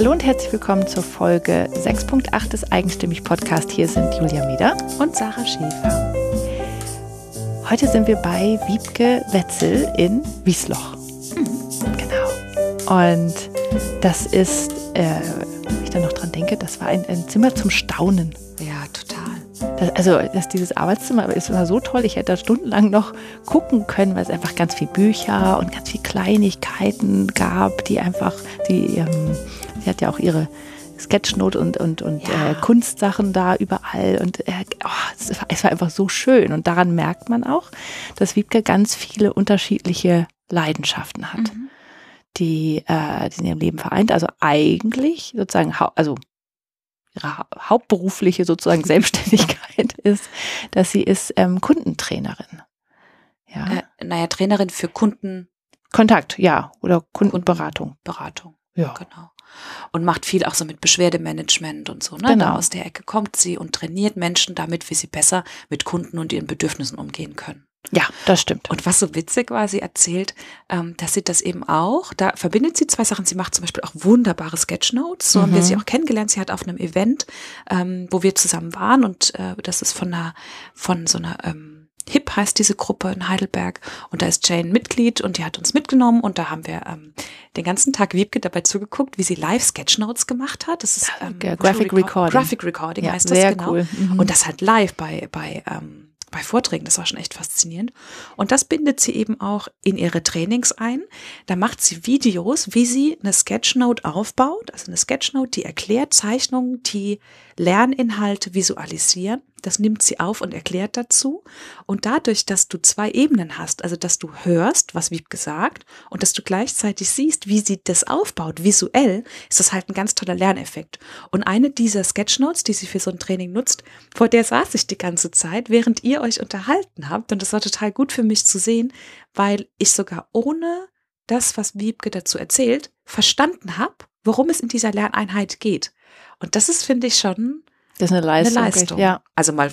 Hallo und herzlich willkommen zur Folge 6.8 des Eigenstimmig Podcast. Hier sind Julia Meder und Sarah Schäfer. Heute sind wir bei Wiebke Wetzel in Wiesloch. Mhm. Genau. Und das ist, äh, wenn ich da noch dran denke, das war ein, ein Zimmer zum Staunen. Ja, total. Das, also das, dieses Arbeitszimmer ist immer so toll. Ich hätte da stundenlang noch gucken können, weil es einfach ganz viel Bücher und ganz viel Kleinigkeiten gab, die einfach, die, ähm, sie hat ja auch ihre Sketchnote und, und, und ja. äh, Kunstsachen da überall. Und äh, oh, es, war, es war einfach so schön. Und daran merkt man auch, dass Wiebke ganz viele unterschiedliche Leidenschaften hat, mhm. die, äh, die in ihrem Leben vereint. Also eigentlich sozusagen, also ihre hauptberufliche sozusagen Selbstständigkeit ist, dass sie ist ähm, Kundentrainerin. Ja. Äh, naja, Trainerin für Kunden. Kontakt, ja, oder Kundenberatung. Beratung. Ja. Genau. Und macht viel auch so mit Beschwerdemanagement und so. Ne? Genau. Da aus der Ecke kommt sie und trainiert Menschen damit, wie sie besser mit Kunden und ihren Bedürfnissen umgehen können. Ja, das stimmt. Und was so witzig war, sie erzählt, ähm, dass sie das eben auch, da verbindet sie zwei Sachen. Sie macht zum Beispiel auch wunderbare Sketchnotes. So mhm. haben wir sie auch kennengelernt. Sie hat auf einem Event, ähm, wo wir zusammen waren und äh, das ist von einer, von so einer ähm, HIP heißt diese Gruppe in Heidelberg und da ist Jane Mitglied und die hat uns mitgenommen und da haben wir ähm, den ganzen Tag Wiebke dabei zugeguckt, wie sie live Sketchnotes gemacht hat. Das ist ähm, Graphic Recording. Graphic Recording ja, heißt das genau. Cool. Mhm. Und das halt live bei bei ähm, bei Vorträgen. Das war schon echt faszinierend. Und das bindet sie eben auch in ihre Trainings ein. Da macht sie Videos, wie sie eine Sketchnote aufbaut. Also eine Sketchnote, die erklärt Zeichnungen, die Lerninhalte visualisieren. Das nimmt sie auf und erklärt dazu. Und dadurch, dass du zwei Ebenen hast, also dass du hörst, was wie gesagt, und dass du gleichzeitig siehst, wie sie das aufbaut, visuell, ist das halt ein ganz toller Lerneffekt. Und eine dieser Sketchnotes, die sie für so ein Training nutzt, vor der saß ich die ganze Zeit, während ihr euch unterhalten habt. Und das war total gut für mich zu sehen, weil ich sogar ohne das, was Wiebke dazu erzählt, verstanden habe, worum es in dieser Lerneinheit geht. Und das ist, finde ich, schon das ist eine Leistung. Eine Leistung. Ja. Also mal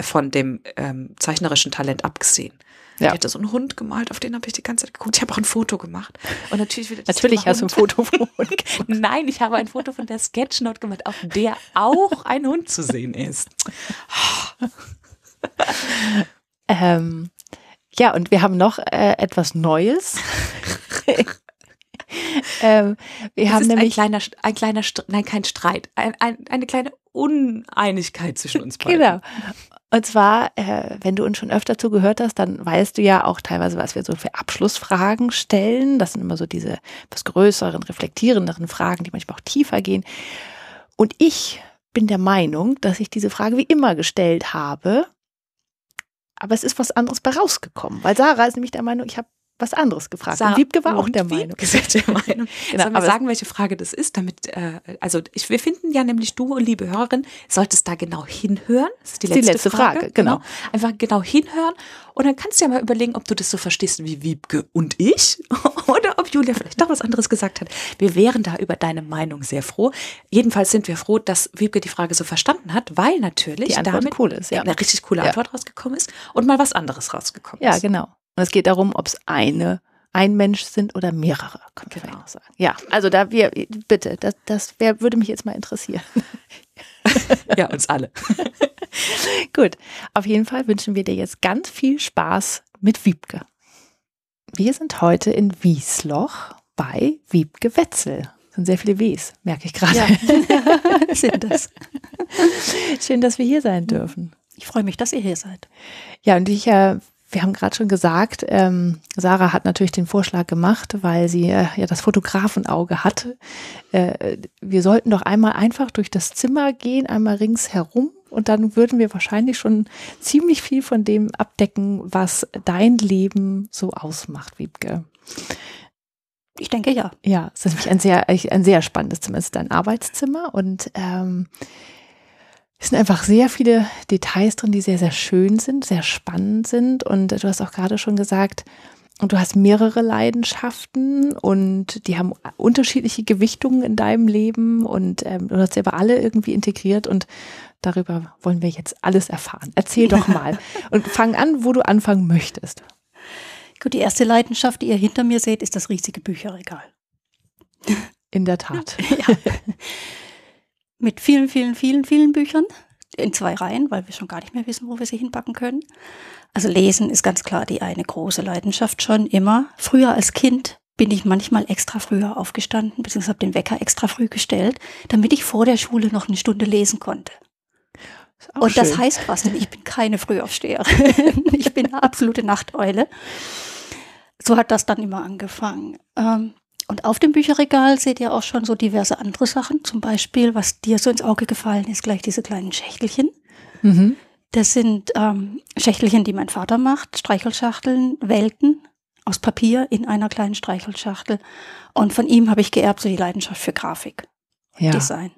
von dem ähm, zeichnerischen Talent abgesehen. Ja. Ich hatte so einen Hund gemalt, auf den habe ich die ganze Zeit geguckt. Ich habe auch ein Foto gemacht. Und natürlich wieder Natürlich hast du ein Foto von Hund Nein, ich habe ein Foto von der Sketchnote gemacht, auf der auch ein Hund zu sehen ist. ähm, ja, und wir haben noch äh, etwas Neues. ähm, wir das haben ist nämlich ein kleiner, ein kleiner, nein, kein Streit, ein, ein, eine kleine Uneinigkeit zwischen uns beiden. Genau. Und zwar, äh, wenn du uns schon öfter zugehört hast, dann weißt du ja auch teilweise, was wir so für Abschlussfragen stellen. Das sind immer so diese etwas größeren, reflektierenderen Fragen, die manchmal auch tiefer gehen. Und ich bin der Meinung, dass ich diese Frage wie immer gestellt habe. Aber es ist was anderes bei rausgekommen, weil Sarah ist nämlich der Meinung, ich habe was anderes gefragt. Sarah, und Wiebke war auch der Meinung. der Meinung. genau, Sollen wir sagen, welche Frage das ist, damit, äh, also ich, wir finden ja nämlich du, liebe Hörerin, solltest da genau hinhören. Das ist die letzte, die letzte Frage. Frage genau. genau. Einfach genau hinhören und dann kannst du ja mal überlegen, ob du das so verstehst wie Wiebke und ich oder ob Julia vielleicht doch was anderes gesagt hat. Wir wären da über deine Meinung sehr froh. Jedenfalls sind wir froh, dass Wiebke die Frage so verstanden hat, weil natürlich damit cool ist, ja. eine richtig coole Antwort ja. rausgekommen ist und mal was anderes rausgekommen ist. Ja, genau. Und es geht darum, ob es eine ein Mensch sind oder mehrere, können wir genau. sagen. Ja, also da wir, bitte, das, das wär, würde mich jetzt mal interessieren. ja, uns alle. Gut, auf jeden Fall wünschen wir dir jetzt ganz viel Spaß mit Wiebke. Wir sind heute in Wiesloch bei Wiebke Wetzel. Das sind sehr viele Ws, merke ich gerade. Ja, sind das. Schön, dass wir hier sein dürfen. Ich freue mich, dass ihr hier seid. Ja, und ich äh, wir haben gerade schon gesagt, ähm, Sarah hat natürlich den Vorschlag gemacht, weil sie äh, ja das Fotografenauge hat. Äh, wir sollten doch einmal einfach durch das Zimmer gehen, einmal ringsherum und dann würden wir wahrscheinlich schon ziemlich viel von dem abdecken, was dein Leben so ausmacht, Wiebke. Ich denke ja. Ja, es ist nämlich ein sehr, ein sehr spannendes Zimmer. Es ist dein Arbeitszimmer und ähm, es sind einfach sehr viele Details drin, die sehr, sehr schön sind, sehr spannend sind. Und du hast auch gerade schon gesagt, und du hast mehrere Leidenschaften und die haben unterschiedliche Gewichtungen in deinem Leben und ähm, du hast sie aber alle irgendwie integriert und darüber wollen wir jetzt alles erfahren. Erzähl doch mal und fang an, wo du anfangen möchtest. Gut, die erste Leidenschaft, die ihr hinter mir seht, ist das riesige Bücherregal. In der Tat. ja. Mit vielen, vielen, vielen, vielen Büchern in zwei Reihen, weil wir schon gar nicht mehr wissen, wo wir sie hinpacken können. Also Lesen ist ganz klar die eine große Leidenschaft schon immer. Früher als Kind bin ich manchmal extra früher aufgestanden, beziehungsweise habe den Wecker extra früh gestellt, damit ich vor der Schule noch eine Stunde lesen konnte. Und schön. das heißt was, denn ich bin keine Frühaufsteherin. ich bin eine absolute Nachteule. So hat das dann immer angefangen. Ähm, und auf dem Bücherregal seht ihr auch schon so diverse andere Sachen. Zum Beispiel, was dir so ins Auge gefallen ist, gleich diese kleinen Schächtelchen. Mhm. Das sind ähm, Schächtelchen, die mein Vater macht, Streichelschachteln, Welten aus Papier in einer kleinen Streichelschachtel. Und von ihm habe ich geerbt so die Leidenschaft für Grafik, ja. Design.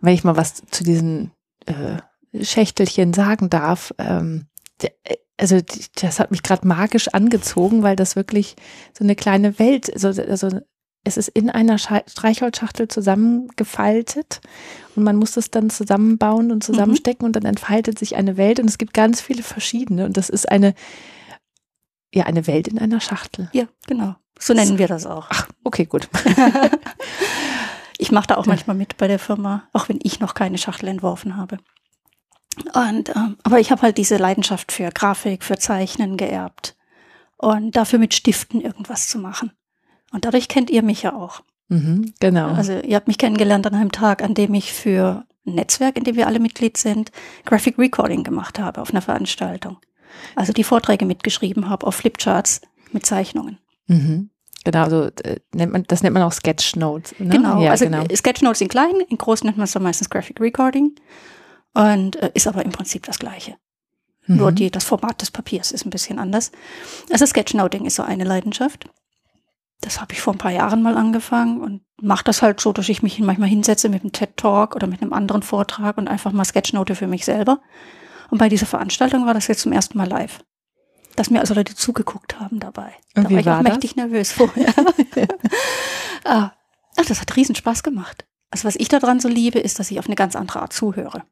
Wenn ich mal was zu diesen äh, Schächtelchen sagen darf, ähm, also das hat mich gerade magisch angezogen, weil das wirklich so eine kleine Welt, also, also es ist in einer Streichholzschachtel zusammengefaltet und man muss das dann zusammenbauen und zusammenstecken mhm. und dann entfaltet sich eine Welt und es gibt ganz viele verschiedene und das ist eine, ja, eine Welt in einer Schachtel. Ja, genau. So nennen wir das auch. Ach, okay, gut. ich mache da auch manchmal mit bei der Firma, auch wenn ich noch keine Schachtel entworfen habe. Und, ähm, aber ich habe halt diese Leidenschaft für Grafik, für Zeichnen geerbt und dafür mit Stiften irgendwas zu machen. Und dadurch kennt ihr mich ja auch. Mhm, genau. Also ihr habt mich kennengelernt an einem Tag, an dem ich für ein Netzwerk, in dem wir alle Mitglied sind, Graphic Recording gemacht habe auf einer Veranstaltung. Also die Vorträge mitgeschrieben habe auf Flipcharts mit Zeichnungen. Mhm. Genau, also äh, nennt man, das nennt man auch Sketchnotes. Ne? Genau, ja, also genau. Sketchnotes in klein, in groß nennt man es dann meistens Graphic Recording und äh, ist aber im Prinzip das gleiche. Mhm. Nur die, das Format des Papiers ist ein bisschen anders. Also Sketchnoting ist so eine Leidenschaft. Das habe ich vor ein paar Jahren mal angefangen und mache das halt so, dass ich mich manchmal hinsetze mit einem TED-Talk oder mit einem anderen Vortrag und einfach mal Sketchnote für mich selber. Und bei dieser Veranstaltung war das jetzt zum ersten Mal live. Dass mir also Leute zugeguckt haben dabei. Und da war ich war auch mächtig nervös vorher. ah, das hat riesen Spaß gemacht. Also was ich daran so liebe, ist, dass ich auf eine ganz andere Art zuhöre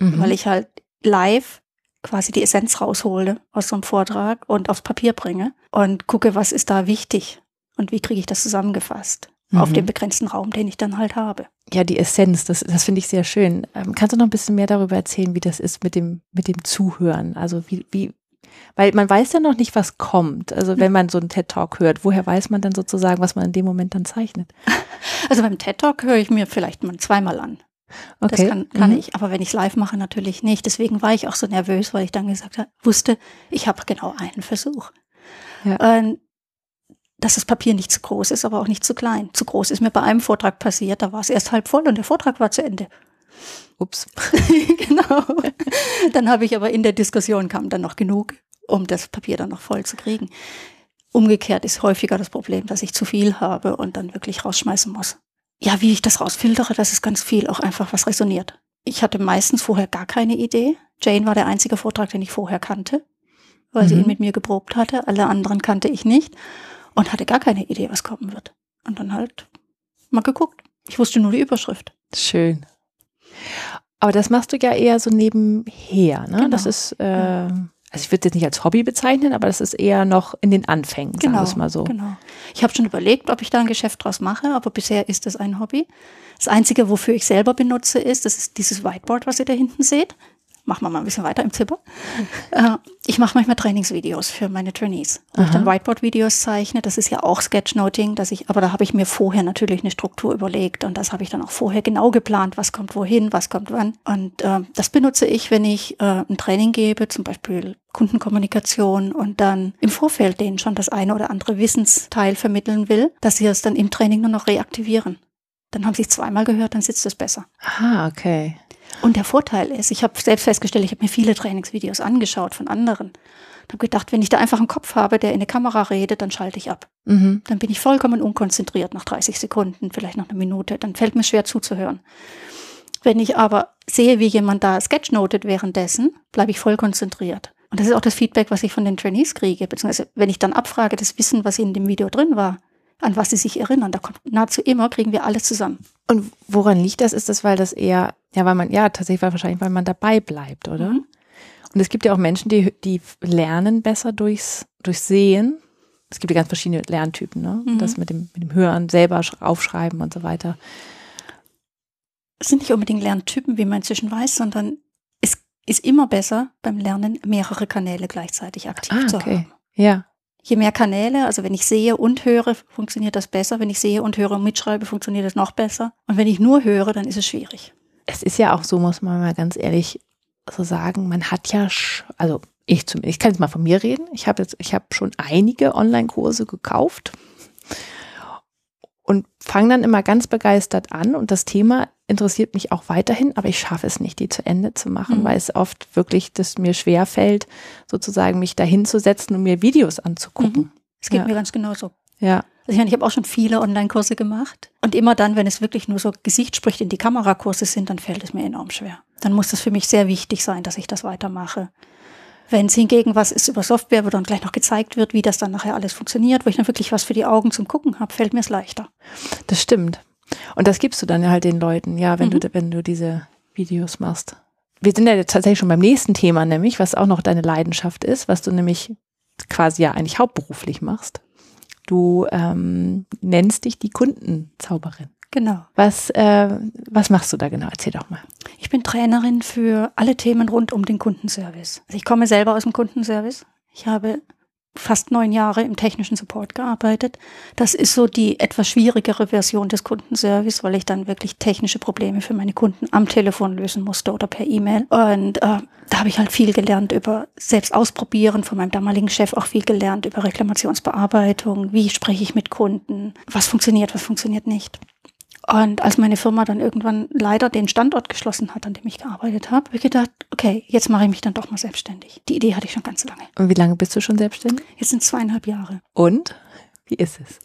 mhm. weil ich halt live quasi die Essenz raushole aus so einem Vortrag und aufs Papier bringe und gucke, was ist da wichtig und wie kriege ich das zusammengefasst mhm. auf dem begrenzten Raum, den ich dann halt habe. Ja, die Essenz, das, das finde ich sehr schön. Ähm, kannst du noch ein bisschen mehr darüber erzählen, wie das ist mit dem, mit dem Zuhören? Also wie, wie, weil man weiß ja noch nicht, was kommt. Also wenn man so einen TED-Talk hört, woher weiß man dann sozusagen, was man in dem Moment dann zeichnet? Also beim TED-Talk höre ich mir vielleicht mal zweimal an. Okay. Das kann, kann mhm. ich, aber wenn ich es live mache, natürlich nicht. Deswegen war ich auch so nervös, weil ich dann gesagt habe, wusste, ich habe genau einen Versuch. Ja. Ähm, dass das Papier nicht zu groß ist, aber auch nicht zu klein. Zu groß ist mir bei einem Vortrag passiert, da war es erst halb voll und der Vortrag war zu Ende. Ups. genau. Dann habe ich aber in der Diskussion kam dann noch genug, um das Papier dann noch voll zu kriegen. Umgekehrt ist häufiger das Problem, dass ich zu viel habe und dann wirklich rausschmeißen muss ja, wie ich das rausfiltere, das ist ganz viel auch einfach, was resoniert. Ich hatte meistens vorher gar keine Idee. Jane war der einzige Vortrag, den ich vorher kannte, weil mhm. sie ihn mit mir geprobt hatte. Alle anderen kannte ich nicht und hatte gar keine Idee, was kommen wird. Und dann halt mal geguckt. Ich wusste nur die Überschrift. Schön. Aber das machst du ja eher so nebenher, ne? Genau. Das ist äh, also ich würde es jetzt nicht als Hobby bezeichnen, aber das ist eher noch in den Anfängen, sagen genau, wir es mal so. Genau. Ich habe schon überlegt, ob ich da ein Geschäft draus mache, aber bisher ist es ein Hobby. Das Einzige, wofür ich selber benutze, ist, das ist dieses Whiteboard, was ihr da hinten seht machen wir mal ein bisschen weiter im Zipper. Äh, ich mache manchmal Trainingsvideos für meine Trainees, wo Aha. ich dann Whiteboard-Videos zeichne. Das ist ja auch Sketchnoting, dass ich, aber da habe ich mir vorher natürlich eine Struktur überlegt und das habe ich dann auch vorher genau geplant, was kommt wohin, was kommt wann. Und äh, das benutze ich, wenn ich äh, ein Training gebe, zum Beispiel Kundenkommunikation und dann im Vorfeld denen schon das eine oder andere Wissensteil vermitteln will, dass sie es dann im Training nur noch reaktivieren. Dann haben sie es zweimal gehört, dann sitzt es besser. Ah, okay. Und der Vorteil ist, ich habe selbst festgestellt, ich habe mir viele Trainingsvideos angeschaut von anderen. Ich habe gedacht, wenn ich da einfach einen Kopf habe, der in eine Kamera redet, dann schalte ich ab. Mhm. Dann bin ich vollkommen unkonzentriert nach 30 Sekunden, vielleicht nach einer Minute. Dann fällt mir schwer zuzuhören. Wenn ich aber sehe, wie jemand da sketchnotet währenddessen, bleibe ich voll konzentriert. Und das ist auch das Feedback, was ich von den Trainees kriege. Beziehungsweise, wenn ich dann abfrage, das Wissen, was in dem Video drin war, an was sie sich erinnern. Da kommt nahezu immer, kriegen wir alles zusammen. Und woran liegt das? Ist das, weil das eher, ja, weil man, ja, tatsächlich wahrscheinlich, weil man dabei bleibt, oder? Mhm. Und es gibt ja auch Menschen, die, die lernen besser durchs, durchs Sehen es gibt ja ganz verschiedene Lerntypen, ne? Mhm. Das mit dem, mit dem Hören, selber aufschreiben und so weiter. Es sind nicht unbedingt Lerntypen, wie man inzwischen weiß, sondern es ist immer besser beim Lernen mehrere Kanäle gleichzeitig aktiv ah, okay. zu haben. Ja. Je mehr Kanäle, also wenn ich sehe und höre, funktioniert das besser. Wenn ich sehe und höre und mitschreibe, funktioniert das noch besser. Und wenn ich nur höre, dann ist es schwierig. Es ist ja auch so, muss man mal ganz ehrlich so sagen, man hat ja, also ich zumindest, ich kann jetzt mal von mir reden. Ich habe jetzt, ich habe schon einige Online-Kurse gekauft und fange dann immer ganz begeistert an und das Thema interessiert mich auch weiterhin, aber ich schaffe es nicht, die zu Ende zu machen, mhm. weil es oft wirklich, dass mir schwer fällt, sozusagen mich dahin zu setzen und mir Videos anzugucken. Mhm. Es geht ja. mir ganz genauso. Ja. Also ich meine, ich habe auch schon viele Online-Kurse gemacht und immer dann, wenn es wirklich nur so Gesicht spricht in die Kamerakurse sind, dann fällt es mir enorm schwer. Dann muss das für mich sehr wichtig sein, dass ich das weitermache. Wenn es hingegen was ist über Software, wo dann gleich noch gezeigt wird, wie das dann nachher alles funktioniert, wo ich dann wirklich was für die Augen zum Gucken habe, fällt mir es leichter. Das stimmt. Und das gibst du dann halt den Leuten, ja, wenn mhm. du, wenn du diese Videos machst. Wir sind ja jetzt tatsächlich schon beim nächsten Thema, nämlich, was auch noch deine Leidenschaft ist, was du nämlich quasi ja eigentlich hauptberuflich machst. Du ähm, nennst dich die Kundenzauberin. Genau. Was, äh, was machst du da genau? Erzähl doch mal. Ich bin Trainerin für alle Themen rund um den Kundenservice. Also ich komme selber aus dem Kundenservice. Ich habe fast neun Jahre im technischen Support gearbeitet. Das ist so die etwas schwierigere Version des Kundenservice, weil ich dann wirklich technische Probleme für meine Kunden am Telefon lösen musste oder per E-Mail. Und äh, da habe ich halt viel gelernt über selbst ausprobieren, von meinem damaligen Chef auch viel gelernt über Reklamationsbearbeitung, wie spreche ich mit Kunden, was funktioniert, was funktioniert nicht. Und als meine Firma dann irgendwann leider den Standort geschlossen hat, an dem ich gearbeitet habe, habe ich gedacht, okay, jetzt mache ich mich dann doch mal selbstständig. Die Idee hatte ich schon ganz lange. Und wie lange bist du schon selbstständig? Jetzt sind zweieinhalb Jahre. Und? Wie ist es?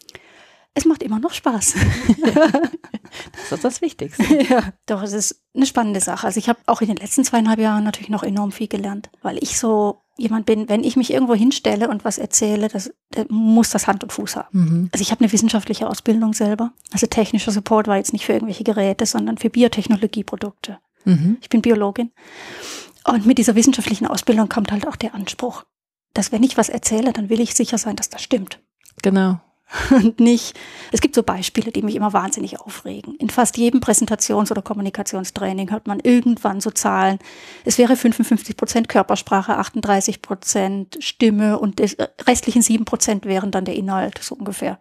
Es macht immer noch Spaß. das ist das Wichtigste. Ja, doch, es ist eine spannende Sache. Also ich habe auch in den letzten zweieinhalb Jahren natürlich noch enorm viel gelernt, weil ich so jemand bin, wenn ich mich irgendwo hinstelle und was erzähle, das, das muss das Hand und Fuß haben. Mhm. Also ich habe eine wissenschaftliche Ausbildung selber. Also technischer Support war jetzt nicht für irgendwelche Geräte, sondern für Biotechnologieprodukte. Mhm. Ich bin Biologin. Und mit dieser wissenschaftlichen Ausbildung kommt halt auch der Anspruch, dass wenn ich was erzähle, dann will ich sicher sein, dass das stimmt. Genau. und nicht, es gibt so Beispiele, die mich immer wahnsinnig aufregen. In fast jedem Präsentations- oder Kommunikationstraining hört man irgendwann so Zahlen. Es wäre 55 Prozent Körpersprache, 38 Prozent Stimme und die restlichen sieben Prozent wären dann der Inhalt, so ungefähr.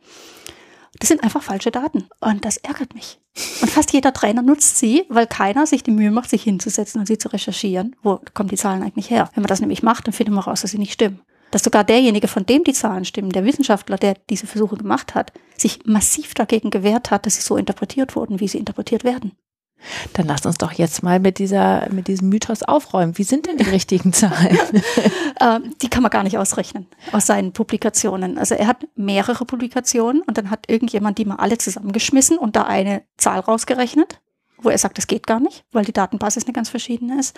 Das sind einfach falsche Daten und das ärgert mich. Und fast jeder Trainer nutzt sie, weil keiner sich die Mühe macht, sich hinzusetzen und sie zu recherchieren. Wo kommen die Zahlen eigentlich her? Wenn man das nämlich macht, dann findet man raus, dass sie nicht stimmen dass sogar derjenige, von dem die Zahlen stimmen, der Wissenschaftler, der diese Versuche gemacht hat, sich massiv dagegen gewehrt hat, dass sie so interpretiert wurden, wie sie interpretiert werden. Dann lasst uns doch jetzt mal mit dieser, mit diesem Mythos aufräumen. Wie sind denn die richtigen Zahlen? ähm, die kann man gar nicht ausrechnen aus seinen Publikationen. Also er hat mehrere Publikationen und dann hat irgendjemand die mal alle zusammengeschmissen und da eine Zahl rausgerechnet, wo er sagt, das geht gar nicht, weil die Datenbasis eine ganz verschiedene ist.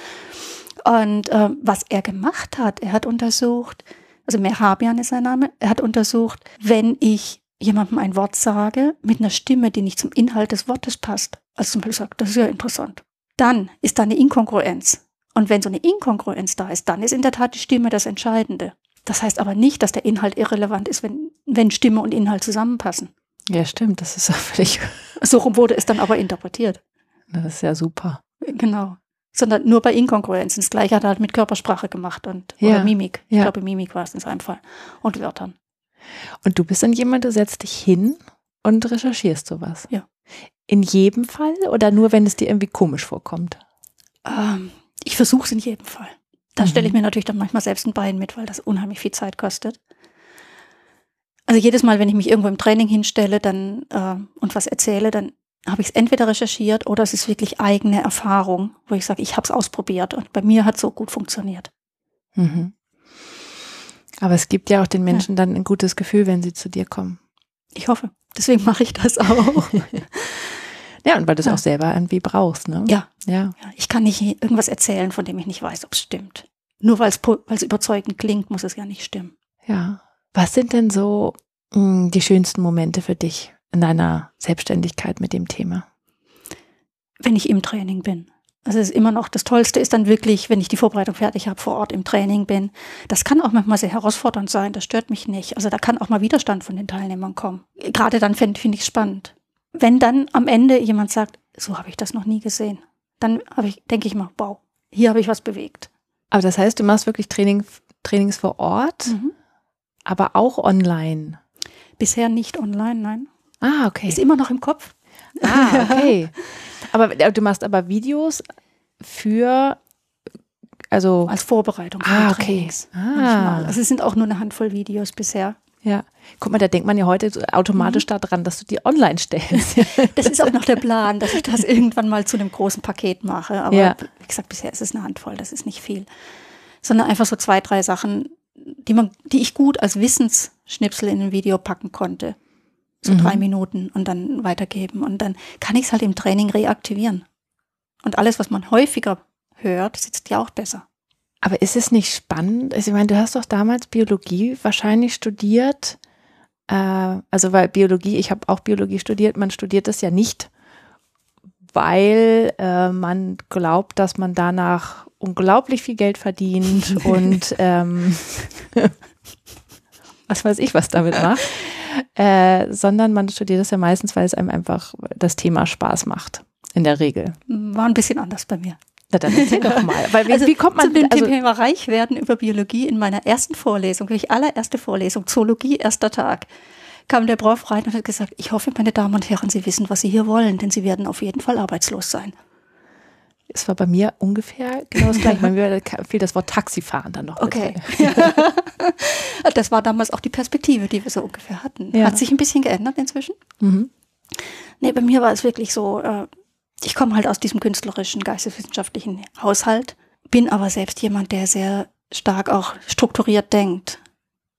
Und äh, was er gemacht hat, er hat untersucht, also Merhabian ist sein Name, er hat untersucht, wenn ich jemandem ein Wort sage mit einer Stimme, die nicht zum Inhalt des Wortes passt, also zum Beispiel sagt, das ist ja interessant, dann ist da eine Inkongruenz. Und wenn so eine Inkongruenz da ist, dann ist in der Tat die Stimme das Entscheidende. Das heißt aber nicht, dass der Inhalt irrelevant ist, wenn, wenn Stimme und Inhalt zusammenpassen. Ja, stimmt, das ist auch völlig. So rum wurde es dann aber interpretiert. Das ist ja super. Genau sondern nur bei Inkongruenzen. Das gleiche hat er halt mit Körpersprache gemacht und ja. oder Mimik. Ich ja. glaube, Mimik war es in seinem Fall. Und Wörtern. Und du bist dann jemand, du setzt dich hin und recherchierst sowas. Ja. In jedem Fall oder nur, wenn es dir irgendwie komisch vorkommt? Ähm, ich versuche es in jedem Fall. Da mhm. stelle ich mir natürlich dann manchmal selbst ein Bein mit, weil das unheimlich viel Zeit kostet. Also jedes Mal, wenn ich mich irgendwo im Training hinstelle dann, äh, und was erzähle, dann habe ich es entweder recherchiert oder es ist wirklich eigene Erfahrung, wo ich sage, ich habe es ausprobiert und bei mir hat es so gut funktioniert. Mhm. Aber es gibt ja auch den Menschen ja. dann ein gutes Gefühl, wenn sie zu dir kommen. Ich hoffe. Deswegen mache ich das auch. ja, und weil du es ja. auch selber irgendwie brauchst, ne? Ja. ja. ja. Ich kann nicht irgendwas erzählen, von dem ich nicht weiß, ob es stimmt. Nur weil es überzeugend klingt, muss es ja nicht stimmen. Ja. Was sind denn so mh, hm, die schönsten Momente für dich? In deiner Selbstständigkeit mit dem Thema? Wenn ich im Training bin. Also es ist immer noch, das Tollste ist dann wirklich, wenn ich die Vorbereitung fertig habe, vor Ort im Training bin. Das kann auch manchmal sehr herausfordernd sein, das stört mich nicht. Also da kann auch mal Widerstand von den Teilnehmern kommen. Gerade dann finde find ich es spannend. Wenn dann am Ende jemand sagt, so habe ich das noch nie gesehen, dann ich, denke ich mal, wow, hier habe ich was bewegt. Aber das heißt, du machst wirklich Training, Trainings vor Ort, mhm. aber auch online? Bisher nicht online, nein. Ah, okay. Ist immer noch im Kopf. Ah, okay. aber äh, du machst aber Videos für also als Vorbereitung für ah, okay. Ah. Also es sind auch nur eine Handvoll Videos bisher. Ja. Guck mal, da denkt man ja heute automatisch mhm. daran, dass du die online stellst. das ist auch noch der Plan, dass ich das irgendwann mal zu einem großen Paket mache. Aber ja. wie gesagt, bisher ist es eine Handvoll, das ist nicht viel. Sondern einfach so zwei, drei Sachen, die man, die ich gut als Wissensschnipsel in ein Video packen konnte so mhm. drei Minuten und dann weitergeben. Und dann kann ich es halt im Training reaktivieren. Und alles, was man häufiger hört, sitzt ja auch besser. Aber ist es nicht spannend? Also ich meine, du hast doch damals Biologie wahrscheinlich studiert. Äh, also weil Biologie, ich habe auch Biologie studiert, man studiert das ja nicht, weil äh, man glaubt, dass man danach unglaublich viel Geld verdient und ähm, was weiß ich, was damit macht äh, sondern man studiert das ja meistens, weil es einem einfach das Thema Spaß macht. In der Regel. War ein bisschen anders bei mir. Na dann erzähl doch mal. Weil wie, also wie kommt man zu dem also, Thema reich werden über Biologie in meiner ersten Vorlesung, wirklich allererste Vorlesung, Zoologie, erster Tag, kam der Prof rein und hat gesagt, ich hoffe, meine Damen und Herren, Sie wissen, was Sie hier wollen, denn Sie werden auf jeden Fall arbeitslos sein. Es war bei mir ungefähr genau das gleiche. Bei mir fiel das Wort Taxifahren dann noch. Okay. das war damals auch die Perspektive, die wir so ungefähr hatten. Ja. Hat sich ein bisschen geändert inzwischen. Mhm. Nee, bei mir war es wirklich so, äh, ich komme halt aus diesem künstlerischen, geisteswissenschaftlichen Haushalt, bin aber selbst jemand, der sehr stark auch strukturiert denkt.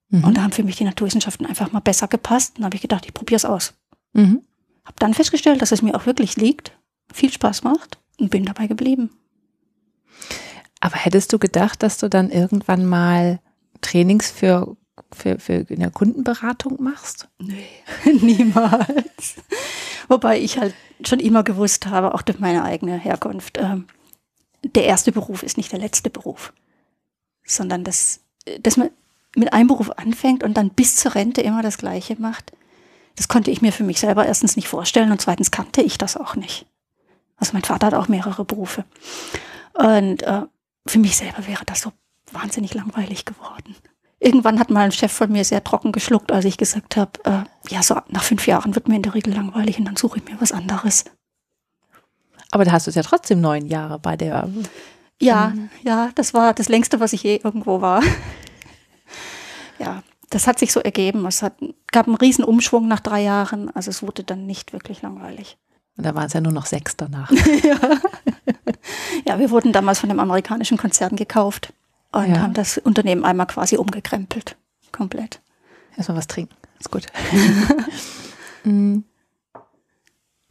Mhm. Und da haben für mich die Naturwissenschaften einfach mal besser gepasst. Und da habe ich gedacht, ich probiere es aus. Mhm. Habe dann festgestellt, dass es mir auch wirklich liegt, viel Spaß macht und bin dabei geblieben. Aber hättest du gedacht, dass du dann irgendwann mal Trainings für, für, für eine Kundenberatung machst? Nee, niemals. Wobei ich halt schon immer gewusst habe, auch durch meine eigene Herkunft, äh, der erste Beruf ist nicht der letzte Beruf, sondern dass, dass man mit einem Beruf anfängt und dann bis zur Rente immer das Gleiche macht. Das konnte ich mir für mich selber erstens nicht vorstellen und zweitens kannte ich das auch nicht. Also mein Vater hat auch mehrere Berufe. Und äh, für mich selber wäre das so wahnsinnig langweilig geworden. Irgendwann hat mal ein Chef von mir sehr trocken geschluckt, als ich gesagt habe, äh, ja, so nach fünf Jahren wird mir in der Regel langweilig und dann suche ich mir was anderes. Aber da hast du es ja trotzdem neun Jahre bei der. Ja, mhm. ja, das war das längste, was ich je irgendwo war. ja, das hat sich so ergeben. Es hat, gab einen riesen Umschwung nach drei Jahren. Also es wurde dann nicht wirklich langweilig. Und da waren es ja nur noch sechs danach. ja. ja, wir wurden damals von einem amerikanischen Konzern gekauft und ja. haben das Unternehmen einmal quasi umgekrempelt. Komplett. Erstmal was trinken. Ist gut. Mm.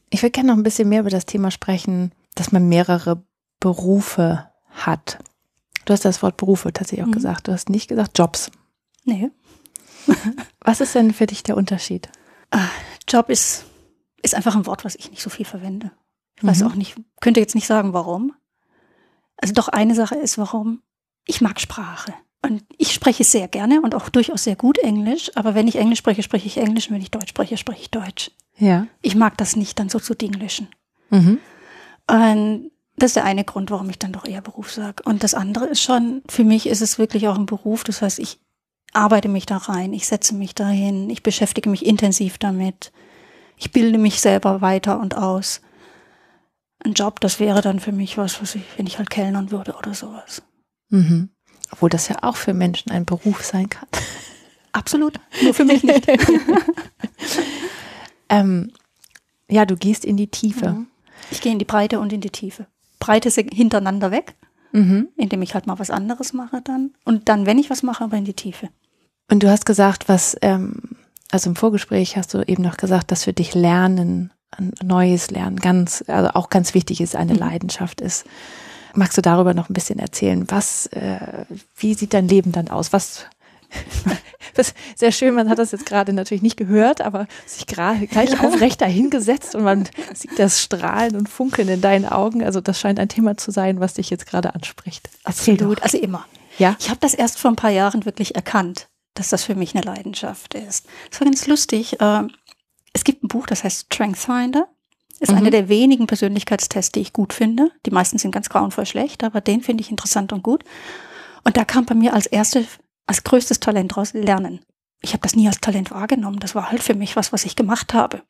ich würde gerne noch ein bisschen mehr über das Thema sprechen, dass man mehrere Berufe hat. Du hast das Wort Berufe tatsächlich auch mhm. gesagt. Du hast nicht gesagt Jobs. Nee. was ist denn für dich der Unterschied? Ah, Job ist ist einfach ein Wort, was ich nicht so viel verwende. Ich mhm. weiß auch nicht, könnte jetzt nicht sagen, warum. Also doch eine Sache ist, warum ich mag Sprache. Und ich spreche sehr gerne und auch durchaus sehr gut Englisch. Aber wenn ich Englisch spreche, spreche ich Englisch. Und wenn ich Deutsch spreche, spreche ich Deutsch. Ja. Ich mag das nicht dann so zu dinglischen. Mhm. Und das ist der eine Grund, warum ich dann doch eher Beruf sage. Und das andere ist schon, für mich ist es wirklich auch ein Beruf. Das heißt, ich arbeite mich da rein, ich setze mich dahin, ich beschäftige mich intensiv damit ich bilde mich selber weiter und aus. Ein Job, das wäre dann für mich was, was ich, wenn ich halt kellnern würde oder sowas. Mhm. Obwohl das ja auch für Menschen ein Beruf sein kann. Absolut. Nur für mich nicht. ähm, ja, du gehst in die Tiefe. Mhm. Ich gehe in die Breite und in die Tiefe. Breite sind hintereinander weg, mhm. indem ich halt mal was anderes mache dann. Und dann, wenn ich was mache, aber in die Tiefe. Und du hast gesagt, was ähm, also im Vorgespräch hast du eben noch gesagt, dass für dich Lernen, Neues Lernen ganz, also auch ganz wichtig ist, eine mhm. Leidenschaft ist. Magst du darüber noch ein bisschen erzählen? Was, äh, wie sieht dein Leben dann aus? Was Das ist sehr schön, man hat das jetzt gerade natürlich nicht gehört, aber sich gerade gleich aufrecht dahingesetzt und man sieht das Strahlen und Funkeln in deinen Augen. Also das scheint ein Thema zu sein, was dich jetzt gerade anspricht. Absolut, also immer. Ja. Ich habe das erst vor ein paar Jahren wirklich erkannt, dass das für mich eine Leidenschaft ist. Es war ganz lustig. Ähm, es gibt ein Buch, das heißt Strength Finder. Ist mhm. einer der wenigen Persönlichkeitstests, die ich gut finde. Die meisten sind ganz grauenvoll schlecht, aber den finde ich interessant und gut. Und da kam bei mir als erste, als größtes Talent raus Lernen. Ich habe das nie als Talent wahrgenommen. Das war halt für mich was, was ich gemacht habe.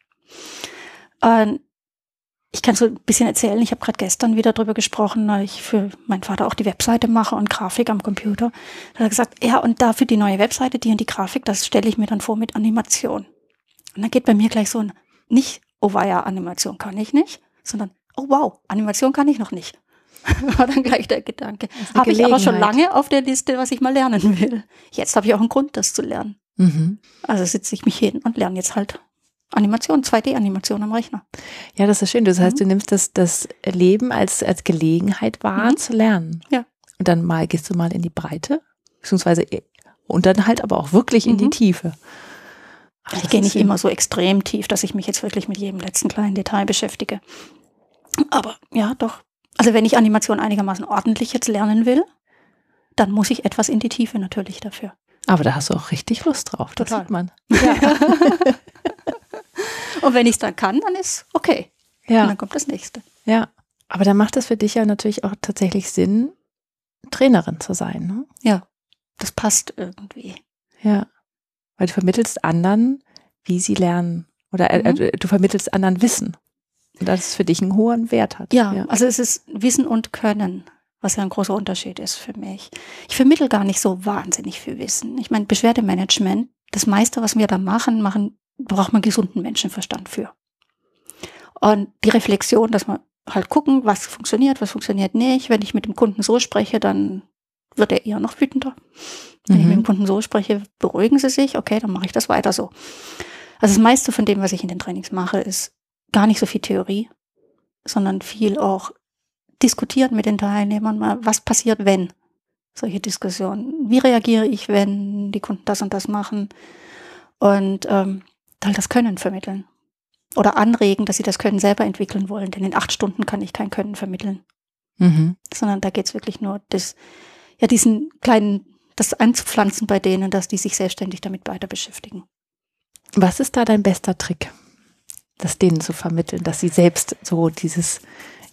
Ich kann so ein bisschen erzählen. Ich habe gerade gestern wieder darüber gesprochen, weil ich für meinen Vater auch die Webseite mache und Grafik am Computer. Da hat er gesagt, ja, und dafür die neue Webseite, die und die Grafik, das stelle ich mir dann vor mit Animation. Und dann geht bei mir gleich so ein, nicht oh weia, Animation kann ich nicht, sondern, oh wow, Animation kann ich noch nicht. War dann gleich der Gedanke. Habe ich aber schon lange auf der Liste, was ich mal lernen will. Jetzt habe ich auch einen Grund, das zu lernen. Mhm. Also sitze ich mich hin und lerne jetzt halt Animation, 2D-Animation am Rechner. Ja, das ist schön. Das heißt, mhm. du nimmst das, das Leben als, als Gelegenheit wahr, mhm. zu lernen. Ja. Und dann mal gehst du mal in die Breite, beziehungsweise und dann halt aber auch wirklich in die mhm. Tiefe. Ach, ich gehe nicht immer so extrem tief, dass ich mich jetzt wirklich mit jedem letzten kleinen Detail beschäftige. Aber ja, doch. Also wenn ich Animation einigermaßen ordentlich jetzt lernen will, dann muss ich etwas in die Tiefe natürlich dafür. Aber da hast du auch richtig Lust drauf, das Total. sieht man. Ja. Und wenn ich es dann kann, dann ist okay. Ja. Und dann kommt das nächste. Ja. Aber dann macht es für dich ja natürlich auch tatsächlich Sinn, Trainerin zu sein. Ne? Ja. Das passt irgendwie. Ja. Weil du vermittelst anderen, wie sie lernen. Oder äh, mhm. äh, du vermittelst anderen Wissen. Und das für dich einen hohen Wert hat. Ja, ja, also es ist Wissen und Können, was ja ein großer Unterschied ist für mich. Ich vermittel gar nicht so wahnsinnig viel Wissen. Ich meine, Beschwerdemanagement, das meiste, was wir da machen, machen, braucht man gesunden Menschenverstand für. Und die Reflexion, dass man halt gucken, was funktioniert, was funktioniert nicht. Wenn ich mit dem Kunden so spreche, dann wird er eher noch wütender. Wenn mhm. ich mit dem Kunden so spreche, beruhigen sie sich, okay, dann mache ich das weiter so. Also das meiste von dem, was ich in den Trainings mache, ist gar nicht so viel Theorie, sondern viel auch diskutieren mit den Teilnehmern mal, was passiert, wenn solche Diskussionen. Wie reagiere ich, wenn die Kunden das und das machen? Und ähm, halt das Können vermitteln. Oder anregen, dass sie das Können selber entwickeln wollen. Denn in acht Stunden kann ich kein Können vermitteln. Mhm. Sondern da geht's wirklich nur das, ja, diesen kleinen das anzupflanzen bei denen, dass die sich selbstständig damit weiter beschäftigen. Was ist da dein bester Trick, das denen zu vermitteln, dass sie selbst so dieses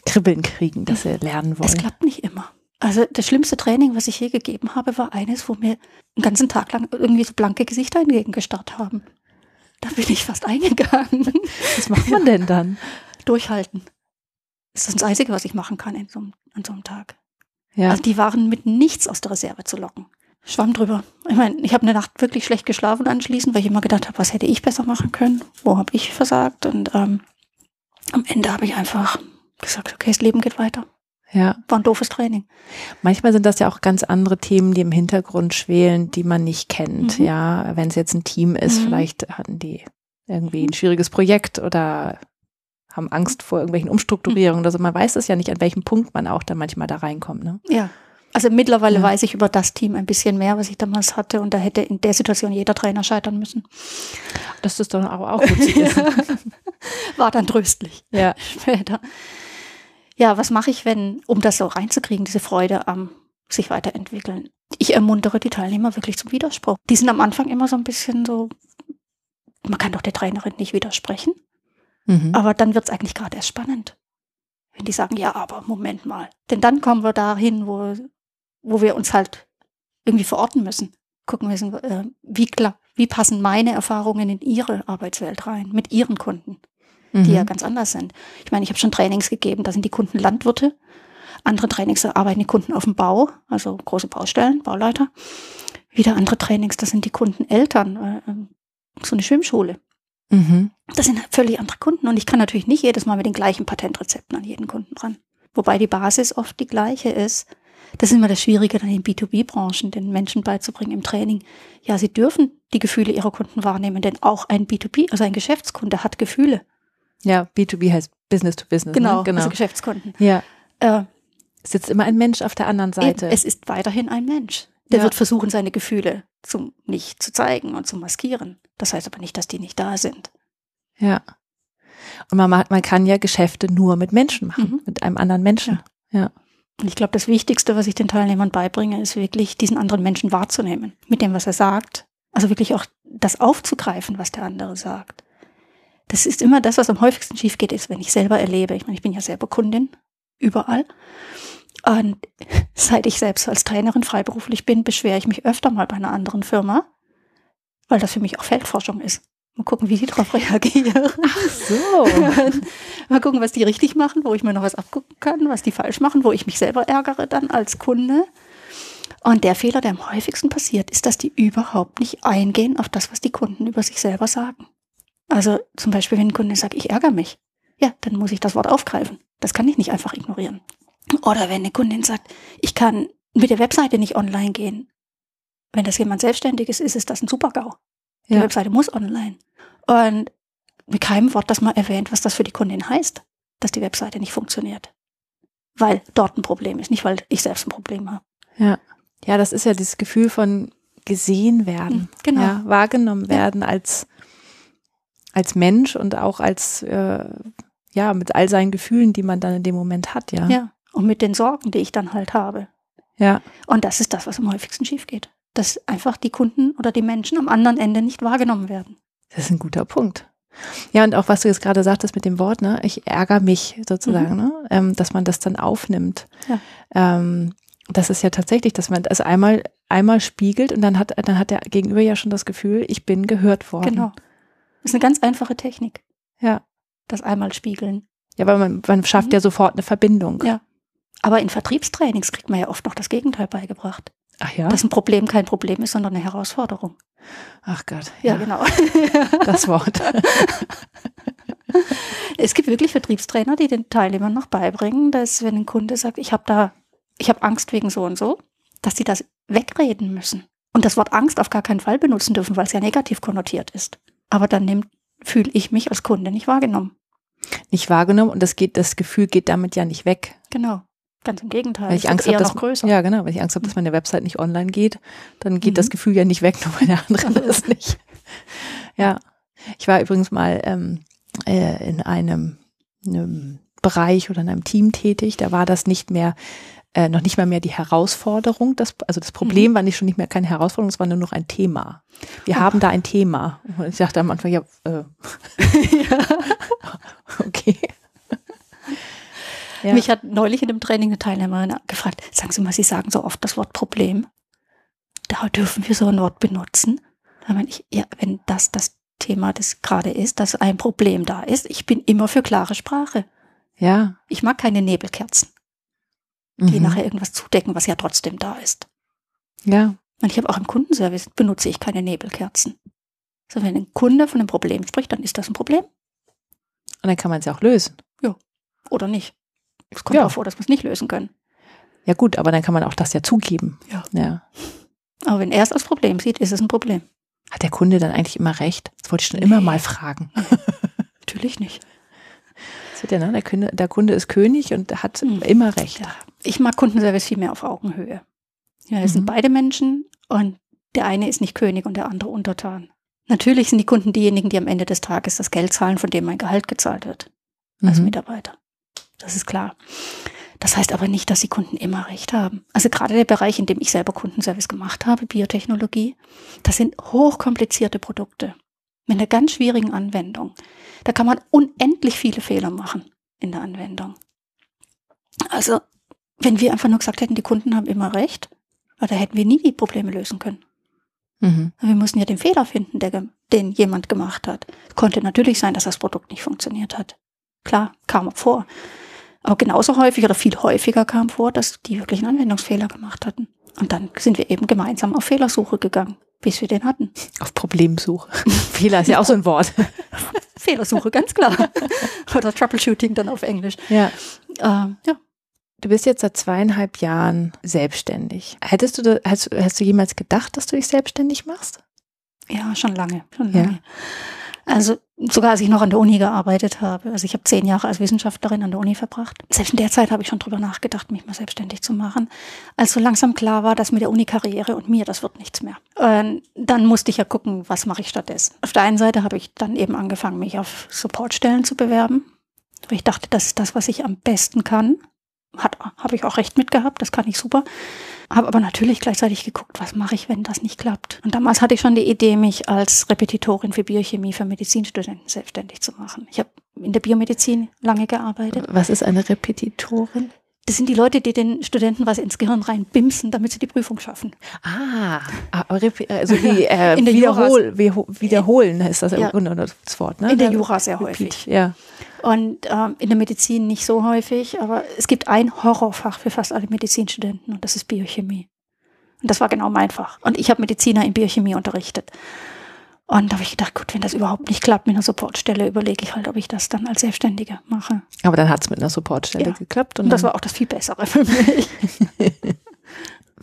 Kribbeln kriegen, dass sie lernen wollen? Es klappt nicht immer. Also das schlimmste Training, was ich je gegeben habe, war eines, wo mir einen ganzen Tag lang irgendwie so blanke Gesichter entgegengestarrt haben. Da bin ich fast eingegangen. Was macht man denn dann? Durchhalten. Das ist das Einzige, was ich machen kann in so, an so einem Tag. Ja. Also die waren mit nichts aus der Reserve zu locken. Schwamm drüber. Ich meine, ich habe eine Nacht wirklich schlecht geschlafen anschließend, weil ich immer gedacht habe, was hätte ich besser machen können? Wo habe ich versagt? Und ähm, am Ende habe ich einfach gesagt, okay, das Leben geht weiter. Ja. War ein doofes Training. Manchmal sind das ja auch ganz andere Themen, die im Hintergrund schwelen, die man nicht kennt. Mhm. Ja, wenn es jetzt ein Team ist, mhm. vielleicht hatten die irgendwie ein schwieriges Projekt oder haben Angst vor irgendwelchen Umstrukturierungen mhm. oder so. Man weiß es ja nicht, an welchem Punkt man auch dann manchmal da reinkommt. Ne? Ja. Also mittlerweile ja. weiß ich über das Team ein bisschen mehr, was ich damals hatte. Und da hätte in der Situation jeder Trainer scheitern müssen. Das ist dann aber auch gut zu wissen. War dann tröstlich. Ja. Später. Ja, was mache ich, wenn, um das so reinzukriegen, diese Freude am sich weiterentwickeln? Ich ermuntere die Teilnehmer wirklich zum Widerspruch. Die sind am Anfang immer so ein bisschen so, man kann doch der Trainerin nicht widersprechen. Mhm. Aber dann wird es eigentlich gerade erst spannend. Wenn die sagen, ja, aber Moment mal. Denn dann kommen wir dahin, wo wo wir uns halt irgendwie verorten müssen. Gucken müssen, äh, wie klar, wie passen meine Erfahrungen in ihre Arbeitswelt rein, mit ihren Kunden, mhm. die ja ganz anders sind. Ich meine, ich habe schon Trainings gegeben, da sind die Kunden Landwirte, andere Trainings, arbeiten die Kunden auf dem Bau, also große Baustellen, Bauleiter. Wieder andere Trainings, da sind die Kunden Eltern, äh, ähm, so eine Schwimmschule. Mhm. Das sind völlig andere Kunden und ich kann natürlich nicht jedes Mal mit den gleichen Patentrezepten an jeden Kunden dran. Wobei die Basis oft die gleiche ist. Das ist immer das Schwierige dann in B2B-Branchen, den Menschen beizubringen im Training. Ja, sie dürfen die Gefühle ihrer Kunden wahrnehmen, denn auch ein B2B, also ein Geschäftskunde hat Gefühle. Ja, B2B heißt Business to Business. Genau, ne? genau. also Geschäftskunden. Ja. Äh, es sitzt immer ein Mensch auf der anderen Seite. Es ist weiterhin ein Mensch. Der Ja. wird versuchen, seine Gefühle zum, nicht zu zeigen und zu maskieren. Das heißt aber nicht, dass die nicht da sind. Ja. Und man, macht- man kann ja Geschäfte nur mit Menschen machen, Mhm. mit einem anderen Menschen. Und ich glaube, das Wichtigste, was ich den Teilnehmern beibringe, ist wirklich, diesen anderen Menschen wahrzunehmen. Mit dem, was er sagt. Also wirklich auch das aufzugreifen, was der andere sagt. Das ist immer das, was am häufigsten schief geht, ist, wenn ich selber erlebe. Ich meine, ich bin ja selber Kundin überall. Und seit ich selbst als Trainerin freiberuflich bin, beschwere ich mich öfter mal bei einer anderen Firma, weil das für mich auch Feldforschung ist. Mal gucken, wie die darauf reagieren. So. Mal gucken, was die richtig machen, wo ich mir noch was abgucken kann, was die falsch machen, wo ich mich selber ärgere dann als Kunde. Und der Fehler, der am häufigsten passiert, ist, dass die überhaupt nicht eingehen auf das, was die Kunden über sich selber sagen. Also zum Beispiel, wenn ein Kunde sagt, ich ärgere mich, ja, dann muss ich das Wort aufgreifen. Das kann ich nicht einfach ignorieren. Oder wenn eine Kundin sagt, ich kann mit der Webseite nicht online gehen. Wenn das jemand Selbstständiges ist, ist das ein Super-GAU. Die Ja. Webseite muss online. Und mit keinem Wort das mal erwähnt, was das für die Kundin heißt, dass die Webseite nicht funktioniert. Weil dort ein Problem ist, nicht weil ich selbst ein Problem habe. Ja. Ja, das ist ja dieses Gefühl von gesehen werden. Hm, genau. Ja, wahrgenommen werden als, als Mensch und auch als, äh, ja, mit all seinen Gefühlen, die man dann in dem Moment hat, ja. Ja. Und mit den Sorgen, die ich dann halt habe. Ja. Und das ist das, was am häufigsten schief geht. Dass einfach die Kunden oder die Menschen am anderen Ende nicht wahrgenommen werden. Das ist ein guter Punkt. Ja, und auch was du jetzt gerade sagtest mit dem Wort, ne, ich ärgere mich sozusagen, ne, ähm, dass man das dann aufnimmt. Ja. Ähm, das ist ja tatsächlich, dass man es einmal, einmal spiegelt und dann hat, dann hat der Gegenüber ja schon das Gefühl, ich bin gehört worden. Genau. Das ist eine ganz einfache Technik. Ja. Das einmal spiegeln. Ja, weil man, man schafft Mhm. ja sofort eine Verbindung. Ja. Aber in Vertriebstrainings kriegt man ja oft noch das Gegenteil beigebracht. Ach ja? Dass ein Problem kein Problem ist, sondern eine Herausforderung. Ach Gott. Ja, genau. Das Wort. Es gibt wirklich Vertriebstrainer, die den Teilnehmern noch beibringen, dass wenn ein Kunde sagt, ich habe da, ich habe Angst wegen so und so, dass sie das wegreden müssen und das Wort Angst auf gar keinen Fall benutzen dürfen, weil es ja negativ konnotiert ist. Aber dann fühle ich mich als Kunde nicht wahrgenommen. Nicht wahrgenommen und das geht, das Gefühl geht damit ja nicht weg. Genau. Ganz im Gegenteil. Weil ich Angst habe, dass, größer. ja genau, weil ich Angst habe, dass meine Website nicht online geht, dann geht Mhm. das Gefühl ja nicht weg, nur weil der andere das nicht. Ja, ich war übrigens mal ähm, äh, in einem, einem Bereich oder in einem Team tätig, da war das nicht mehr äh, noch nicht mal mehr die Herausforderung, das, also das Problem Mhm. war nicht schon nicht mehr keine Herausforderung, es war nur noch ein Thema. Wir Oh. haben da ein Thema. Und ich dachte am Anfang, ja, äh, okay. Ja. Mich hat neulich in dem Training eine Teilnehmerin gefragt, sagen Sie mal, Sie sagen so oft das Wort Problem. Da dürfen wir so ein Wort benutzen. Da meine ich, ja, wenn das das Thema das gerade ist, dass ein Problem da ist, ich bin immer für klare Sprache. ja. Ich mag keine Nebelkerzen, die Mhm. nachher irgendwas zudecken, was ja trotzdem da ist. Ja. Und ich habe auch im Kundenservice benutze ich keine Nebelkerzen. So, wenn ein Kunde von einem Problem spricht, dann ist das ein Problem Und dann kann man es ja auch lösen. oder nicht. Es kommt Ja. auch vor, dass wir es nicht lösen können. Ja gut, aber dann kann man auch das ja zugeben. Ja. ja. Aber wenn er es als Problem sieht, ist es ein Problem. Hat der Kunde dann eigentlich immer recht? Das wollte ich schon immer Nee. mal fragen. Natürlich nicht. Seht ihr, ne? der, Kunde, der Kunde ist König und hat Mhm. immer recht. Ja. Ich mag Kundenservice viel mehr auf Augenhöhe. Ja, es Mhm. sind beide Menschen und der eine ist nicht König und der andere untertan. Natürlich sind die Kunden diejenigen, die am Ende des Tages das Geld zahlen, von dem mein Gehalt gezahlt wird als Mhm. Mitarbeiter. Das ist klar. Das heißt aber nicht, dass die Kunden immer recht haben. Also gerade der Bereich, in dem ich selber Kundenservice gemacht habe, Biotechnologie, das sind hochkomplizierte Produkte mit einer ganz schwierigen Anwendung. Da kann man unendlich viele Fehler machen in der Anwendung. Also, wenn wir einfach nur gesagt hätten, die Kunden haben immer recht, da hätten wir nie die Probleme lösen können. Mhm. Wir mussten ja den Fehler finden, der, den jemand gemacht hat. Konnte natürlich sein, dass das Produkt nicht funktioniert hat. Klar, kam vor. Aber genauso häufig oder viel häufiger kam vor, dass die wirklich einen Anwendungsfehler gemacht hatten. Und dann sind wir eben gemeinsam auf Fehlersuche gegangen, bis wir den hatten. Auf Problemsuche. Fehler ist ja auch so ein Wort. Fehlersuche, ganz klar. oder Troubleshooting dann auf Englisch. Ja. Ähm, ja. Du bist jetzt seit zweieinhalb Jahren selbstständig. Hättest du, hast, hast du jemals gedacht, dass du dich selbstständig machst? Ja, schon lange. Schon Ja. lange. Also sogar als ich noch an der Uni gearbeitet habe. Also ich habe zehn Jahre als Wissenschaftlerin an der Uni verbracht. Selbst in der Zeit habe ich schon drüber nachgedacht, mich mal selbstständig zu machen. Als so langsam klar war, dass mit der Uni-Karriere und mir, das wird nichts mehr. Und dann musste ich ja gucken, was mache ich stattdessen. Auf der einen Seite habe ich dann eben angefangen, mich auf Supportstellen zu bewerben. Weil ich dachte, das ist das, was ich am besten kann. Hat, habe ich auch recht mitgehabt, das kann ich super. Habe aber natürlich gleichzeitig geguckt, was mache ich, wenn das nicht klappt. Und damals hatte ich schon die Idee, mich als Repetitorin für Biochemie für Medizinstudenten selbstständig zu machen. Ich habe in der Biomedizin lange gearbeitet. Was ist eine Repetitorin? Das sind die Leute, die den Studenten was ins Gehirn reinbimsen, damit sie die Prüfung schaffen. Ah, also wie äh, in der wiederhol, wiederholen ist das im Grunde das Wort. Ne? In der Jura sehr häufig. Ja. Und ähm, in der Medizin nicht so häufig, aber es gibt ein Horrorfach für fast alle Medizinstudenten und das ist Biochemie. Und das war genau mein Fach. Und ich habe Mediziner in Biochemie unterrichtet. Und da habe ich gedacht, gut, wenn das überhaupt nicht klappt mit einer Supportstelle, überlege ich halt, ob ich das dann als Selbstständige mache. Aber dann hat es mit einer Supportstelle ja. geklappt. Und, und das war auch das viel Bessere für mich.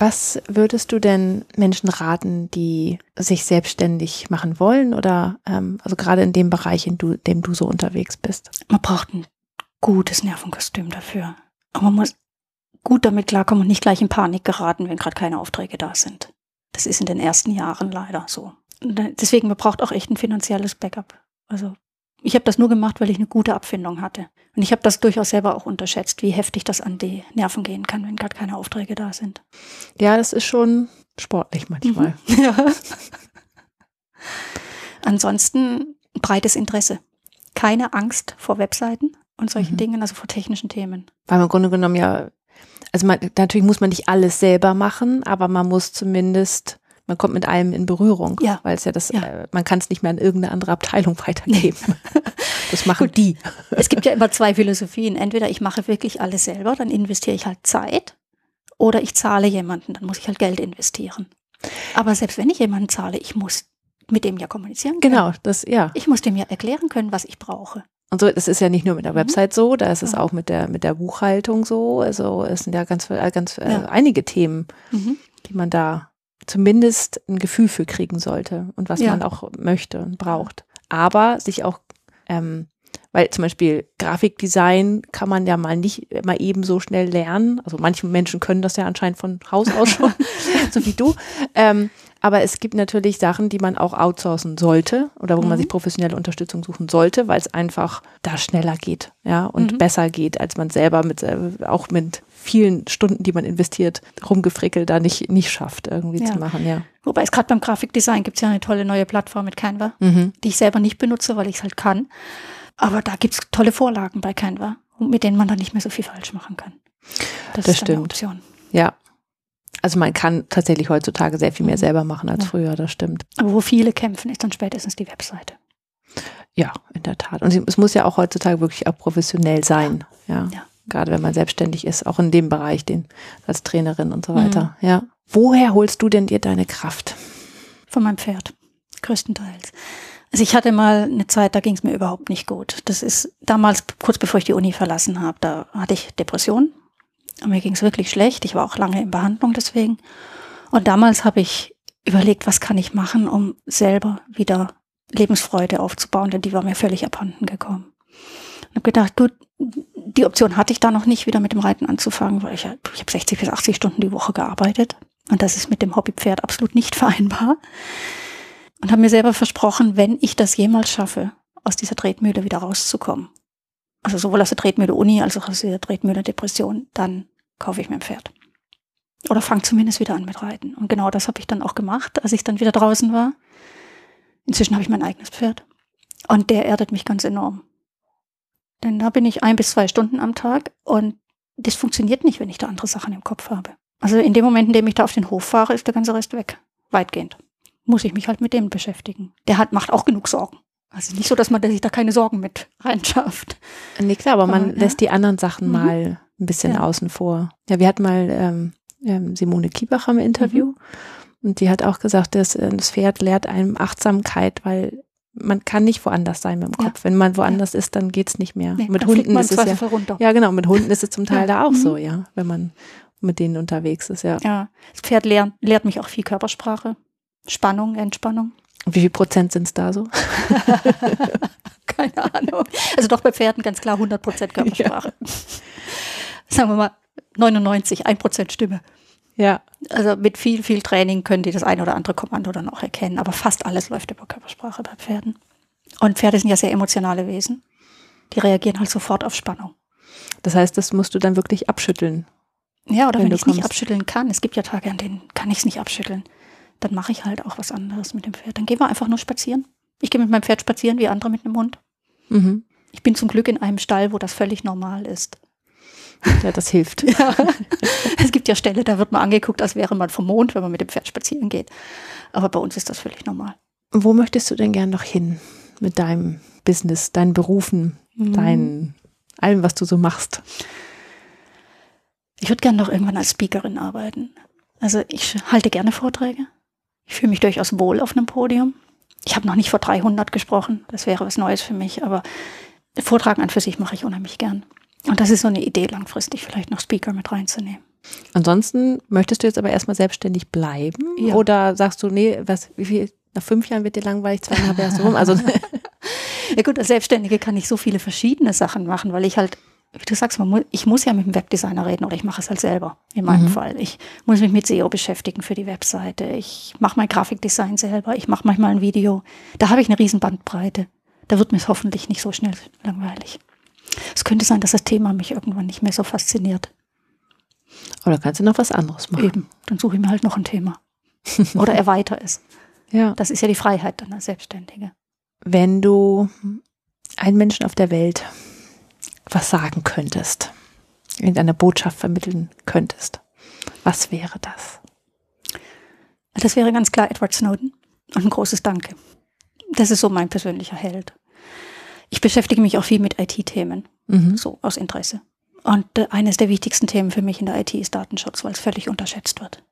Was würdest du denn Menschen raten, die sich selbstständig machen wollen oder ähm, also gerade in dem Bereich, in du, dem du so unterwegs bist? Man braucht ein gutes Nervenkostüm dafür. Aber man muss gut damit klarkommen und nicht gleich in Panik geraten, wenn gerade keine Aufträge da sind. Das ist in den ersten Jahren leider so. Deswegen, man braucht auch echt ein finanzielles Backup. Also ich habe das nur gemacht, weil ich eine gute Abfindung hatte. Und ich habe das durchaus selber auch unterschätzt, wie heftig das an die Nerven gehen kann, wenn gerade keine Aufträge da sind. Ja, das ist schon sportlich manchmal. Mhm. Ja. Ansonsten breites Interesse. Keine Angst vor Webseiten und solchen mhm. Dingen, also vor technischen Themen. Weil im Grunde genommen ja, also man, natürlich muss man nicht alles selber machen, aber man muss zumindest man kommt mit allem in Berührung, ja. weil es ja das, ja. Äh, man kann es nicht mehr an irgendeine andere Abteilung weitergeben. Das machen Gut. die. Es gibt ja immer zwei Philosophien. Entweder ich mache wirklich alles selber, dann investiere ich halt Zeit, oder ich zahle jemanden, dann muss ich halt Geld investieren. Aber selbst wenn ich jemanden zahle, ich muss mit dem ja kommunizieren können. Genau, das, ja. Ich muss dem ja erklären können, was ich brauche. Und so, das ist ja nicht nur mit der mhm. Website so, da ist es auch mit der, mit der Buchhaltung so. Also es sind ja ganz, äh, ganz äh, ja. einige Themen, mhm. die man da zumindest ein Gefühl für kriegen sollte und was ja. man auch möchte und braucht. Aber sich auch, ähm, weil zum Beispiel Grafikdesign kann man ja mal nicht mal eben so schnell lernen. Also manche Menschen können das ja anscheinend von Haus aus schon, so wie du. Ähm, aber es gibt natürlich Sachen, die man auch outsourcen sollte oder wo mhm. man sich professionelle Unterstützung suchen sollte, weil es einfach da schneller geht, ja, und mhm. besser geht, als man selber mit, äh, auch mit vielen Stunden, die man investiert, rumgefrickelt da nicht, nicht schafft, irgendwie ja. zu machen, ja. Wobei es gerade beim Grafikdesign gibt es ja eine tolle neue Plattform mit Canva, mhm. die ich selber nicht benutze, weil ich es halt kann. Aber da gibt es tolle Vorlagen bei Canva, mit denen man dann nicht mehr so viel falsch machen kann. Das, das stimmt. Option. Ja. Also man kann tatsächlich heutzutage sehr viel mehr mhm. selber machen als ja. früher, das stimmt. Aber wo viele kämpfen, ist dann spätestens die Webseite. Ja, in der Tat. Und es muss ja auch heutzutage wirklich auch professionell sein. Ja. ja gerade wenn man selbstständig ist, auch in dem Bereich, den als Trainerin und so weiter. Mhm. Ja. Woher holst du denn dir deine Kraft? Von meinem Pferd, größtenteils. Also ich hatte mal eine Zeit, da ging es mir überhaupt nicht gut. Das ist damals, kurz bevor ich die Uni verlassen habe, da hatte ich Depressionen. Und mir ging es wirklich schlecht. Ich war auch lange in Behandlung deswegen. Und damals habe ich überlegt, was kann ich machen, um selber wieder Lebensfreude aufzubauen, denn die war mir völlig abhanden gekommen. Und habe gedacht, gut, die Option hatte ich da noch nicht, wieder mit dem Reiten anzufangen, weil ich, ich habe 60 bis 80 Stunden die Woche gearbeitet. Und das ist mit dem Hobbypferd absolut nicht vereinbar. Und habe mir selber versprochen, wenn ich das jemals schaffe, aus dieser Tretmühle wieder rauszukommen, also sowohl aus der Tretmühle Uni als auch aus der Tretmühle Depression, dann kaufe ich mir ein Pferd. Oder fange zumindest wieder an mit Reiten. Und genau das habe ich dann auch gemacht, als ich dann wieder draußen war. Inzwischen habe ich mein eigenes Pferd. Und der erdet mich ganz enorm. Denn da bin ich ein bis zwei Stunden am Tag und das funktioniert nicht, wenn ich da andere Sachen im Kopf habe. Also in dem Moment, in dem ich da auf den Hof fahre, ist der ganze Rest weg. Weitgehend. Muss ich mich halt mit dem beschäftigen. Der hat, macht auch genug Sorgen. Also nicht so, dass man sich da keine Sorgen mit reinschafft. Nee, klar, aber man aber, lässt die anderen Sachen mhm. mal ein bisschen ja. außen vor. Ja, wir hatten mal ähm, ähm Simone Kiebacher im Interview mhm. und die hat auch gesagt, dass äh, das Pferd lehrt einem Achtsamkeit, weil man kann nicht woanders sein mit dem Kopf. Ja. Wenn man woanders ja. ist, dann geht's nicht mehr. Nee, mit Hunden ist es ja. Runter. Ja, genau. Mit Hunden ist es zum Teil da auch mhm. so, ja, wenn man mit denen unterwegs ist, ja. Ja. Das Pferd lehrt, lehrt mich auch viel Körpersprache, Spannung, Entspannung. Wie viel Prozent sind es da so? Keine Ahnung. Also doch bei Pferden ganz klar 100 Prozent Körpersprache. Ja. Sagen wir mal 99, 1 Prozent Stimme. Ja. Also mit viel, viel Training können die das eine oder andere Kommando dann auch erkennen. Aber fast alles läuft über Körpersprache bei Pferden. Und Pferde sind ja sehr emotionale Wesen. Die reagieren halt sofort auf Spannung. Das heißt, das musst du dann wirklich abschütteln. Ja, oder wenn, wenn ich es nicht abschütteln kann. Es gibt ja Tage, an denen kann ich es nicht abschütteln. Dann mache ich halt auch was anderes mit dem Pferd. Dann gehen wir einfach nur spazieren. Ich gehe mit meinem Pferd spazieren, wie andere mit einem Hund. Mhm. Ich bin zum Glück in einem Stall, wo das völlig normal ist. Ja, das hilft. Ja. Es gibt ja Ställe, da wird man angeguckt, als wäre man vom Mond, wenn man mit dem Pferd spazieren geht. Aber bei uns ist das völlig normal. Wo möchtest du denn gern noch hin mit deinem Business, deinen Berufen, mhm. dein, allem, was du so machst? Ich würde gerne noch irgendwann als Speakerin arbeiten. Also ich halte gerne Vorträge. Ich fühle mich durchaus wohl auf einem Podium. Ich habe noch nicht vor 300 gesprochen. Das wäre was Neues für mich. Aber Vortragen an für sich mache ich unheimlich gern. Und das ist so eine Idee, langfristig vielleicht noch Speaker mit reinzunehmen. Ansonsten möchtest du jetzt aber erstmal selbstständig bleiben? Ja. Oder sagst du, nee, was, wie viel, nach fünf Jahren wird dir langweilig, zweieinhalb Jahre so rum? Also ja gut, als Selbstständige kann ich so viele verschiedene Sachen machen, weil ich halt, wie du sagst, muss, ich muss ja mit dem Webdesigner reden oder ich mache es halt selber, in meinem mhm. Fall. Ich muss mich mit SEO beschäftigen für die Webseite. Ich mache mein Grafikdesign selber. Ich mache manchmal ein Video. Da habe ich eine riesen Bandbreite. Da wird mir hoffentlich nicht so schnell langweilig. Es könnte sein, dass das Thema mich irgendwann nicht mehr so fasziniert. Oder kannst du noch was anderes machen? Eben, dann suche ich mir halt noch ein Thema. Oder erweitere es. Ja. Das ist ja die Freiheit dann als Selbstständige. Wenn du einen Menschen auf der Welt was sagen könntest, irgendeine Botschaft vermitteln könntest, was wäre das? Das wäre ganz klar Edward Snowden und ein großes Danke. Das ist so mein persönlicher Held. Ich beschäftige mich auch viel mit IT-Themen, mhm. so aus Interesse. Und äh, eines der wichtigsten Themen für mich in der IT ist Datenschutz, weil es völlig unterschätzt wird.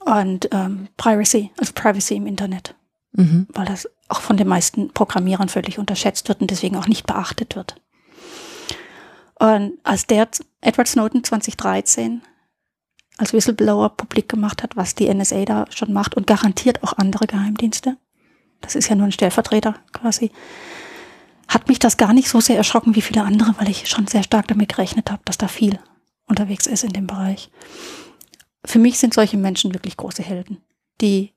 Und ähm, Privacy, also Privacy im Internet, mhm. weil das auch von den meisten Programmierern völlig unterschätzt wird und deswegen auch nicht beachtet wird. Und als der Edward Snowden 2013 als Whistleblower publik gemacht hat, was die NSA da schon macht und garantiert auch andere Geheimdienste, das ist ja nur ein Stellvertreter quasi, hat mich das gar nicht so sehr erschrocken wie viele andere, weil ich schon sehr stark damit gerechnet habe, dass da viel unterwegs ist in dem Bereich. Für mich sind solche Menschen wirklich große Helden, die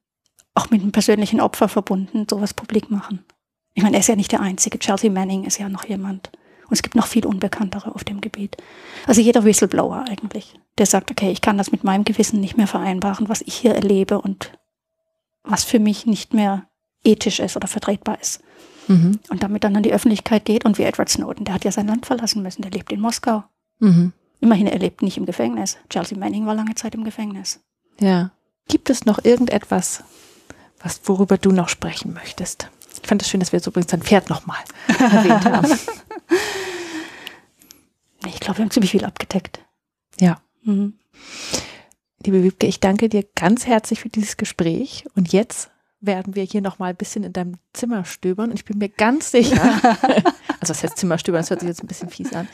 auch mit einem persönlichen Opfer verbunden sowas publik machen. Ich meine, er ist ja nicht der Einzige. Chelsea Manning ist ja noch jemand. Und es gibt noch viel Unbekanntere auf dem Gebiet. Also jeder Whistleblower eigentlich, der sagt, okay, ich kann das mit meinem Gewissen nicht mehr vereinbaren, was ich hier erlebe und was für mich nicht mehr ethisch ist oder vertretbar ist. Mhm. Und damit dann an die Öffentlichkeit geht und wie Edward Snowden, der hat ja sein Land verlassen müssen, der lebt in Moskau. Mhm. Immerhin, er lebt nicht im Gefängnis. Chelsea Manning war lange Zeit im Gefängnis. Ja. Gibt es noch irgendetwas, was, worüber du noch sprechen möchtest? Ich fand es das schön, dass wir jetzt übrigens dein Pferd nochmal erwähnt haben. Ich glaube, wir haben ziemlich viel abgedeckt. Ja. Mhm. Liebe Wiebke, ich danke dir ganz herzlich für dieses Gespräch. Und jetzt werden wir hier noch mal ein bisschen in deinem Zimmer stöbern. Und ich bin mir ganz sicher, also das heißt Zimmer stöbern, das hört sich jetzt ein bisschen fies an.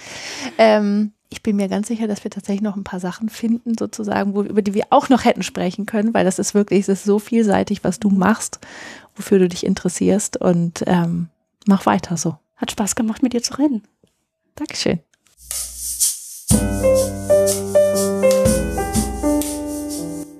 Ähm, ich bin mir ganz sicher, dass wir tatsächlich noch ein paar Sachen finden, sozusagen, wo, über die wir auch noch hätten sprechen können, weil das ist wirklich, es ist so vielseitig, was du machst, wofür du dich interessierst. Und ähm, mach weiter so. Hat Spaß gemacht, mit dir zu reden. Dankeschön.